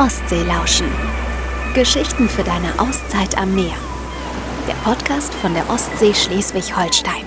Ostsee lauschen. Geschichten für deine Auszeit am Meer. Der Podcast von der Ostsee Schleswig-Holstein.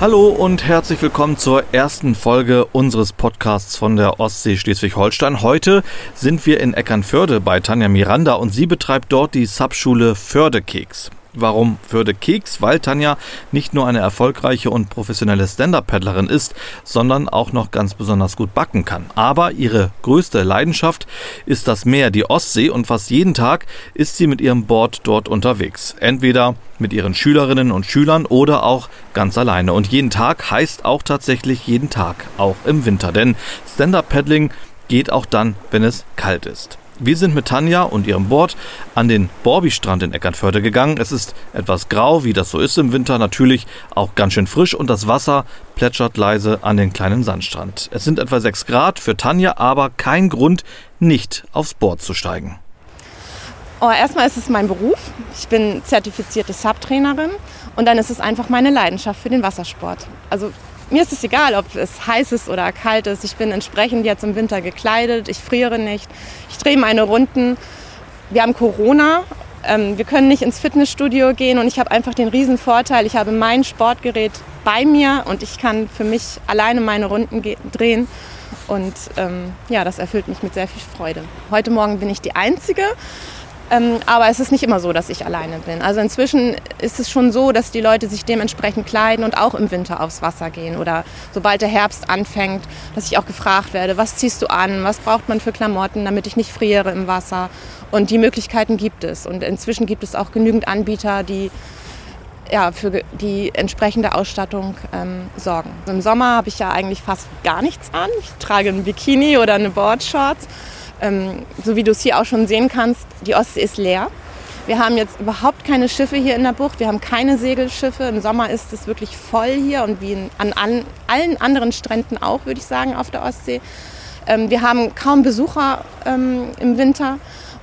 Hallo und herzlich willkommen zur ersten Folge unseres Podcasts von der Ostsee Schleswig-Holstein. Heute sind wir in Eckernförde bei Tanja Miranda und sie betreibt dort die Subschule Fördekeks. Warum Förde Keks? Weil Tanja nicht nur eine erfolgreiche und professionelle Stand-Up-Paddlerin ist, sondern auch noch ganz besonders gut backen kann. Aber ihre größte Leidenschaft ist das Meer, die Ostsee und fast jeden Tag ist sie mit ihrem Board dort unterwegs. Entweder mit ihren Schülerinnen und Schülern oder auch ganz alleine. Und jeden Tag heißt auch tatsächlich jeden Tag, auch im Winter. Denn Stand-Up-Paddling geht auch dann, wenn es kalt ist. Wir sind mit Tanja und ihrem Board an den Borbi-Strand in Eckernförde gegangen. Es ist etwas grau, wie das so ist im Winter, natürlich auch ganz schön frisch und das Wasser plätschert leise an den kleinen Sandstrand. Es sind etwa 6 Grad für Tanja, aber kein Grund, nicht aufs Board zu steigen. Oh, erstmal ist es mein Beruf. Ich bin zertifizierte Subtrainerin und dann ist es einfach meine Leidenschaft für den Wassersport. Also mir ist es egal, ob es heiß ist oder kalt ist. Ich bin entsprechend jetzt im Winter gekleidet. Ich friere nicht. Drehe meine Runden. Wir haben Corona. Ähm, wir können nicht ins Fitnessstudio gehen und ich habe einfach den riesen Vorteil, ich habe mein Sportgerät bei mir und ich kann für mich alleine meine Runden drehen. Und ähm, ja, das erfüllt mich mit sehr viel Freude. Heute Morgen bin ich die Einzige. Ähm, aber es ist nicht immer so, dass ich alleine bin. Also inzwischen ist es schon so, dass die Leute sich dementsprechend kleiden und auch im Winter aufs Wasser gehen. Oder sobald der Herbst anfängt, dass ich auch gefragt werde, was ziehst du an, was braucht man für Klamotten, damit ich nicht friere im Wasser. Und die Möglichkeiten gibt es. Und inzwischen gibt es auch genügend Anbieter, die ja, für die entsprechende Ausstattung ähm, sorgen. Im Sommer habe ich ja eigentlich fast gar nichts an. Ich trage ein Bikini oder eine Boardshorts. Ähm, so wie du es hier auch schon sehen kannst, die Ostsee ist leer. Wir haben jetzt überhaupt keine Schiffe hier in der Bucht. Wir haben keine Segelschiffe. Im Sommer ist es wirklich voll hier und wie an, an allen anderen Stränden auch, würde ich sagen, auf der Ostsee. Ähm, wir haben kaum Besucher ähm, im Winter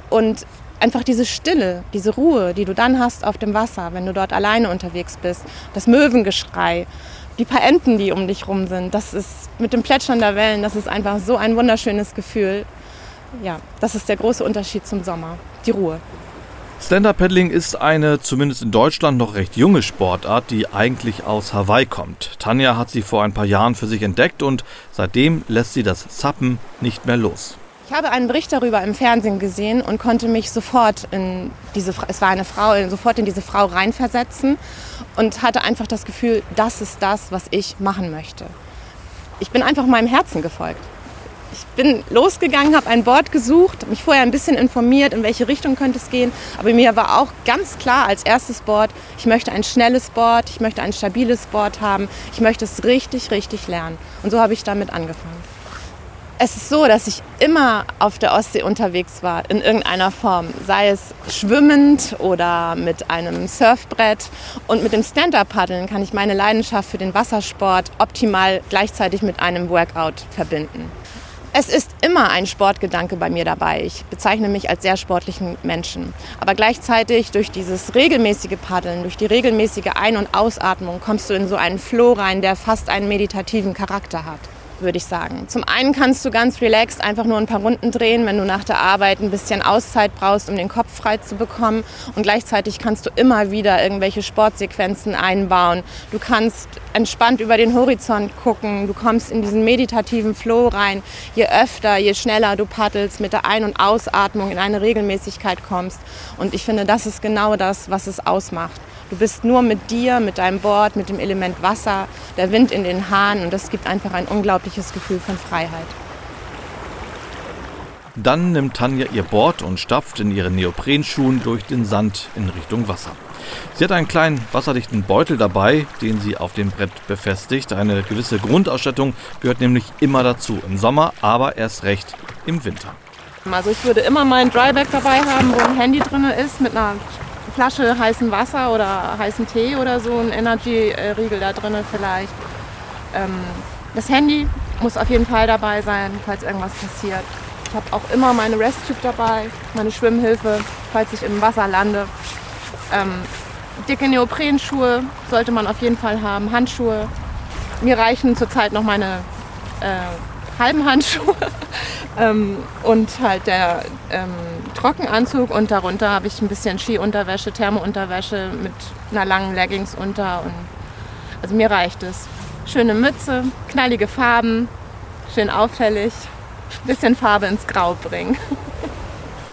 und einfach diese Stille, diese Ruhe, die du dann hast auf dem Wasser, wenn du dort alleine unterwegs bist, das Möwengeschrei, die paar Enten, die um dich rum sind, das ist mit dem Plätschern der Wellen, das ist einfach so ein wunderschönes Gefühl ja, das ist der große Unterschied zum Sommer, die Ruhe. Stand-Up-Paddling ist eine zumindest in Deutschland noch recht junge Sportart, die eigentlich aus Hawaii kommt. Tanja hat sie vor ein paar Jahren für sich entdeckt und seitdem lässt sie das Zappen nicht mehr los. Ich habe einen Bericht darüber im Fernsehen gesehen und konnte mich sofort in diese, es war eine Frau, sofort in diese Frau reinversetzen und hatte einfach das Gefühl, das ist das, was ich machen möchte. Ich bin einfach meinem Herzen gefolgt. Ich bin losgegangen, habe ein Board gesucht, mich vorher ein bisschen informiert, in welche Richtung könnte es gehen. Aber mir war auch ganz klar als erstes Board, ich möchte ein schnelles Board, ich möchte ein stabiles Board haben, ich möchte es richtig, richtig lernen. Und so habe ich damit angefangen. Es ist so, dass ich immer auf der Ostsee unterwegs war, in irgendeiner Form. Sei es schwimmend oder mit einem Surfbrett. Und mit dem Stand-Up-Paddeln kann ich meine Leidenschaft für den Wassersport optimal gleichzeitig mit einem Workout verbinden. Es ist immer ein Sportgedanke bei mir dabei. Ich bezeichne mich als sehr sportlichen Menschen. Aber gleichzeitig durch dieses regelmäßige Paddeln, durch die regelmäßige Ein- und Ausatmung kommst du in so einen Flow rein, der fast einen meditativen Charakter hat würde ich sagen. Zum einen kannst du ganz relaxed einfach nur ein paar Runden drehen, wenn du nach der Arbeit ein bisschen Auszeit brauchst, um den Kopf frei zu bekommen. Und gleichzeitig kannst du immer wieder irgendwelche Sportsequenzen einbauen. Du kannst entspannt über den Horizont gucken. Du kommst in diesen meditativen Flow rein. Je öfter, je schneller du paddelst, mit der Ein- und Ausatmung in eine Regelmäßigkeit kommst. Und ich finde, das ist genau das, was es ausmacht. Du bist nur mit dir, mit deinem Board, mit dem Element Wasser, der Wind in den Haaren und das gibt einfach ein unglaubliches Gefühl von Freiheit. Dann nimmt Tanja ihr Board und stapft in ihren Neoprenschuhen durch den Sand in Richtung Wasser. Sie hat einen kleinen wasserdichten Beutel dabei, den sie auf dem Brett befestigt. Eine gewisse Grundausstattung gehört nämlich immer dazu, im Sommer, aber erst recht im Winter. Also ich würde immer mein Dryback dabei haben, wo ein Handy drin ist mit einer Flasche heißen Wasser oder heißen Tee oder so, ein Energy-Riegel da drin vielleicht. Ähm, das Handy muss auf jeden Fall dabei sein, falls irgendwas passiert. Ich habe auch immer meine Resttube dabei, meine Schwimmhilfe, falls ich im Wasser lande. Ähm, dicke Neoprenschuhe sollte man auf jeden Fall haben, Handschuhe. Mir reichen zurzeit noch meine äh, halben Handschuhe. Ähm, und halt der ähm, Trockenanzug und darunter habe ich ein bisschen Skiunterwäsche, Thermounterwäsche mit einer langen Leggings unter. Und also mir reicht es. Schöne Mütze, knallige Farben, schön auffällig, bisschen Farbe ins Grau bringen.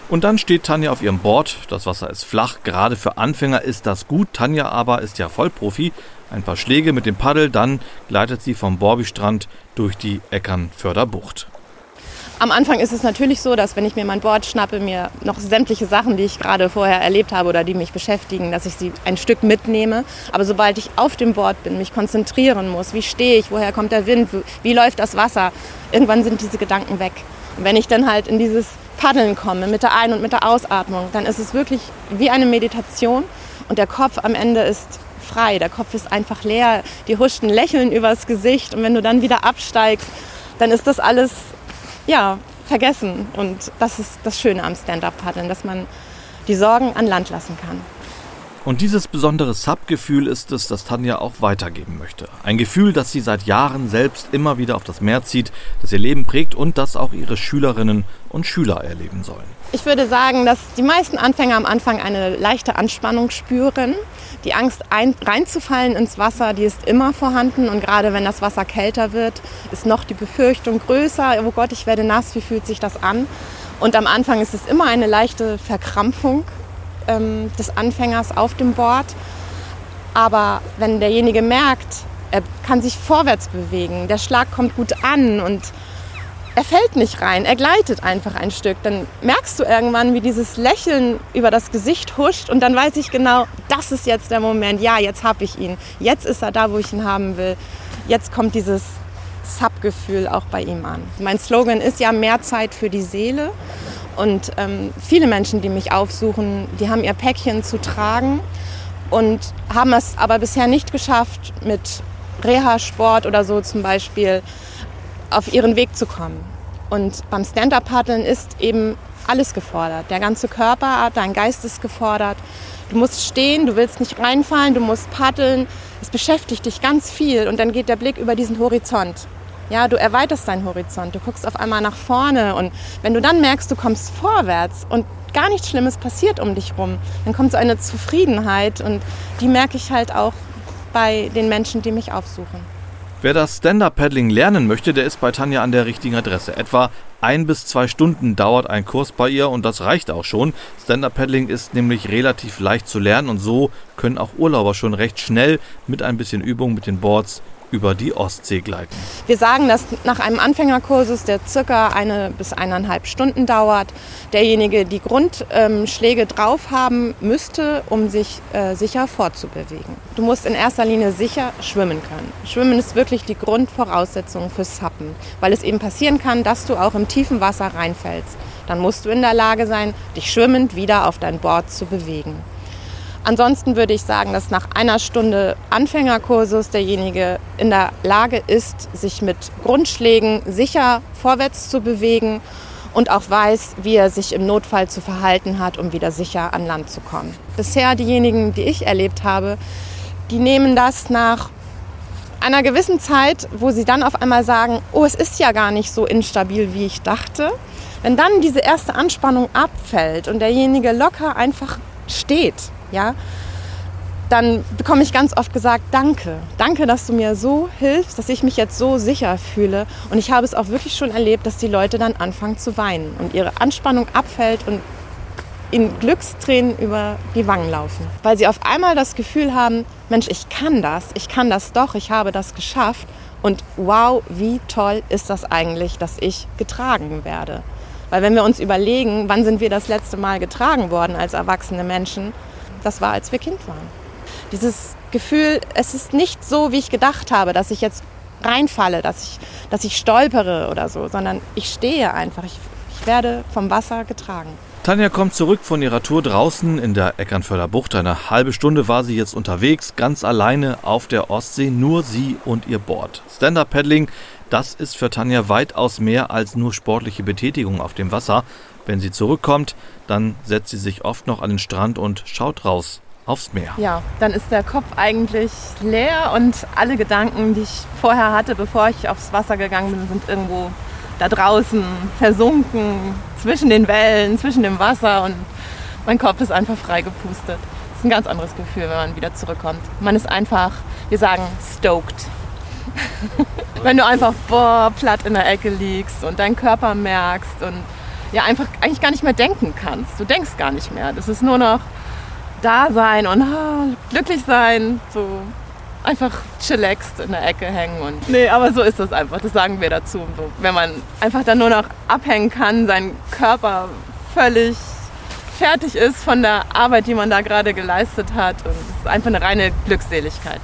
Und dann steht Tanja auf ihrem Board. Das Wasser ist flach. Gerade für Anfänger ist das gut. Tanja aber ist ja Vollprofi. Ein paar Schläge mit dem Paddel, dann gleitet sie vom Borbi-Strand durch die Eckernförder Bucht. Am Anfang ist es natürlich so, dass wenn ich mir mein Board schnappe, mir noch sämtliche Sachen, die ich gerade vorher erlebt habe oder die mich beschäftigen, dass ich sie ein Stück mitnehme. Aber sobald ich auf dem Board bin, mich konzentrieren muss, wie stehe ich, woher kommt der Wind, wie läuft das Wasser, irgendwann sind diese Gedanken weg. Und wenn ich dann halt in dieses Paddeln komme mit der Ein- und mit der Ausatmung, dann ist es wirklich wie eine Meditation und der Kopf am Ende ist frei, der Kopf ist einfach leer, die Huschen lächeln übers Gesicht und wenn du dann wieder absteigst, dann ist das alles ja, vergessen und das ist das Schöne am Stand-up-Paddeln, dass man die Sorgen an Land lassen kann. Und dieses besondere Sub-Gefühl ist es, das Tanja auch weitergeben möchte. Ein Gefühl, das sie seit Jahren selbst immer wieder auf das Meer zieht, das ihr Leben prägt und das auch ihre Schülerinnen und Schüler erleben sollen. Ich würde sagen, dass die meisten Anfänger am Anfang eine leichte Anspannung spüren. Die Angst ein, reinzufallen ins Wasser, die ist immer vorhanden und gerade wenn das Wasser kälter wird, ist noch die Befürchtung größer, oh Gott, ich werde nass, wie fühlt sich das an? Und am Anfang ist es immer eine leichte Verkrampfung ähm, des Anfängers auf dem Board. Aber wenn derjenige merkt, er kann sich vorwärts bewegen, der Schlag kommt gut an und er fällt nicht rein, er gleitet einfach ein Stück, dann merkst du irgendwann, wie dieses Lächeln über das Gesicht huscht und dann weiß ich genau, das ist jetzt der Moment, ja, jetzt habe ich ihn, jetzt ist er da, wo ich ihn haben will, jetzt kommt dieses Sub-Gefühl auch bei ihm an. Mein Slogan ist ja mehr Zeit für die Seele und ähm, viele Menschen, die mich aufsuchen, die haben ihr Päckchen zu tragen und haben es aber bisher nicht geschafft, mit Reha-Sport oder so zum Beispiel auf ihren Weg zu kommen. Und beim Stand-Up-Paddeln ist eben alles gefordert. Der ganze Körper, dein Geist ist gefordert. Du musst stehen, du willst nicht reinfallen, du musst paddeln. Es beschäftigt dich ganz viel und dann geht der Blick über diesen Horizont. Ja, du erweiterst deinen Horizont, du guckst auf einmal nach vorne und wenn du dann merkst, du kommst vorwärts und gar nichts Schlimmes passiert um dich rum, dann kommt so eine Zufriedenheit und die merke ich halt auch bei den Menschen, die mich aufsuchen. Wer das Stand-Up-Paddling lernen möchte, der ist bei Tanja an der richtigen Adresse. Etwa ein bis zwei Stunden dauert ein Kurs bei ihr und das reicht auch schon. Stand-Up-Paddling ist nämlich relativ leicht zu lernen und so können auch Urlauber schon recht schnell mit ein bisschen Übung mit den Boards über die Ostsee gleiten. Wir sagen, dass nach einem Anfängerkursus, der circa eine bis eineinhalb Stunden dauert, derjenige die Grundschläge ähm, drauf haben müsste, um sich äh, sicher fortzubewegen. Du musst in erster Linie sicher schwimmen können. Schwimmen ist wirklich die Grundvoraussetzung fürs Sappen, weil es eben passieren kann, dass du auch im tiefen Wasser reinfällst. Dann musst du in der Lage sein, dich schwimmend wieder auf dein Board zu bewegen. Ansonsten würde ich sagen, dass nach einer Stunde Anfängerkursus derjenige in der Lage ist, sich mit Grundschlägen sicher vorwärts zu bewegen und auch weiß, wie er sich im Notfall zu verhalten hat, um wieder sicher an Land zu kommen. Bisher diejenigen, die ich erlebt habe, die nehmen das nach einer gewissen Zeit, wo sie dann auf einmal sagen, oh, es ist ja gar nicht so instabil, wie ich dachte. Wenn dann diese erste Anspannung abfällt und derjenige locker einfach steht ja, dann bekomme ich ganz oft gesagt, danke, danke, dass du mir so hilfst, dass ich mich jetzt so sicher fühle. Und ich habe es auch wirklich schon erlebt, dass die Leute dann anfangen zu weinen und ihre Anspannung abfällt und in Glückstränen über die Wangen laufen, weil sie auf einmal das Gefühl haben, Mensch, ich kann das, ich kann das doch, ich habe das geschafft und wow, wie toll ist das eigentlich, dass ich getragen werde. Weil wenn wir uns überlegen, wann sind wir das letzte Mal getragen worden als erwachsene Menschen, das war, als wir Kind waren. Dieses Gefühl, es ist nicht so, wie ich gedacht habe, dass ich jetzt reinfalle, dass ich, dass ich stolpere oder so, sondern ich stehe einfach. Ich, ich werde vom Wasser getragen. Tanja kommt zurück von ihrer Tour draußen in der Eckernförder Bucht. Eine halbe Stunde war sie jetzt unterwegs, ganz alleine auf der Ostsee, nur sie und ihr Board. Stand-Up-Paddling, das ist für Tanja weitaus mehr als nur sportliche Betätigung auf dem Wasser. Wenn sie zurückkommt, dann setzt sie sich oft noch an den Strand und schaut raus aufs Meer. Ja, dann ist der Kopf eigentlich leer und alle Gedanken, die ich vorher hatte, bevor ich aufs Wasser gegangen bin, sind irgendwo da draußen versunken, zwischen den Wellen, zwischen dem Wasser und mein Kopf ist einfach frei gepustet. Das ist ein ganz anderes Gefühl, wenn man wieder zurückkommt. Man ist einfach, wir sagen, stoked. wenn du einfach boah, platt in der Ecke liegst und deinen Körper merkst und ja einfach eigentlich gar nicht mehr denken kannst. Du denkst gar nicht mehr. Das ist nur noch da sein und ah, glücklich sein, so einfach chillaxed in der Ecke hängen und nee, aber so ist das einfach. Das sagen wir dazu. So, wenn man einfach dann nur noch abhängen kann, sein Körper völlig fertig ist von der Arbeit, die man da gerade geleistet hat und es ist einfach eine reine Glückseligkeit.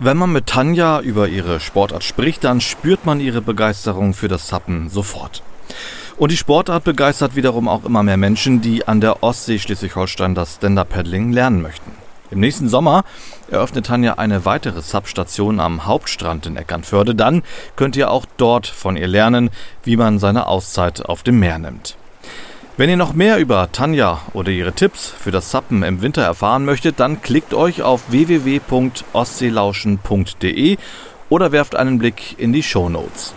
Wenn man mit Tanja über ihre Sportart spricht, dann spürt man ihre Begeisterung für das Sappen sofort. Und die Sportart begeistert wiederum auch immer mehr Menschen, die an der Ostsee Schleswig-Holstein das Stand-Up-Paddling lernen möchten. Im nächsten Sommer eröffnet Tanja eine weitere Substation am Hauptstrand in Eckernförde. Dann könnt ihr auch dort von ihr lernen, wie man seine Auszeit auf dem Meer nimmt. Wenn ihr noch mehr über Tanja oder ihre Tipps für das Sappen im Winter erfahren möchtet, dann klickt euch auf www.ostseelauschen.de oder werft einen Blick in die Show Notes.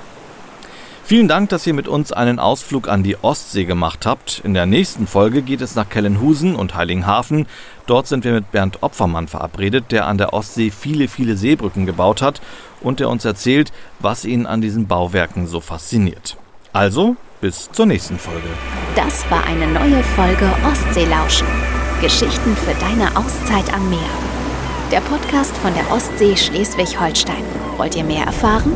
Vielen Dank, dass ihr mit uns einen Ausflug an die Ostsee gemacht habt. In der nächsten Folge geht es nach Kellenhusen und Heiligenhafen. Dort sind wir mit Bernd Opfermann verabredet, der an der Ostsee viele, viele Seebrücken gebaut hat und der uns erzählt, was ihn an diesen Bauwerken so fasziniert. Also, bis zur nächsten Folge. Das war eine neue Folge Ostseelauschen. Geschichten für deine Auszeit am Meer. Der Podcast von der Ostsee Schleswig-Holstein. Wollt ihr mehr erfahren?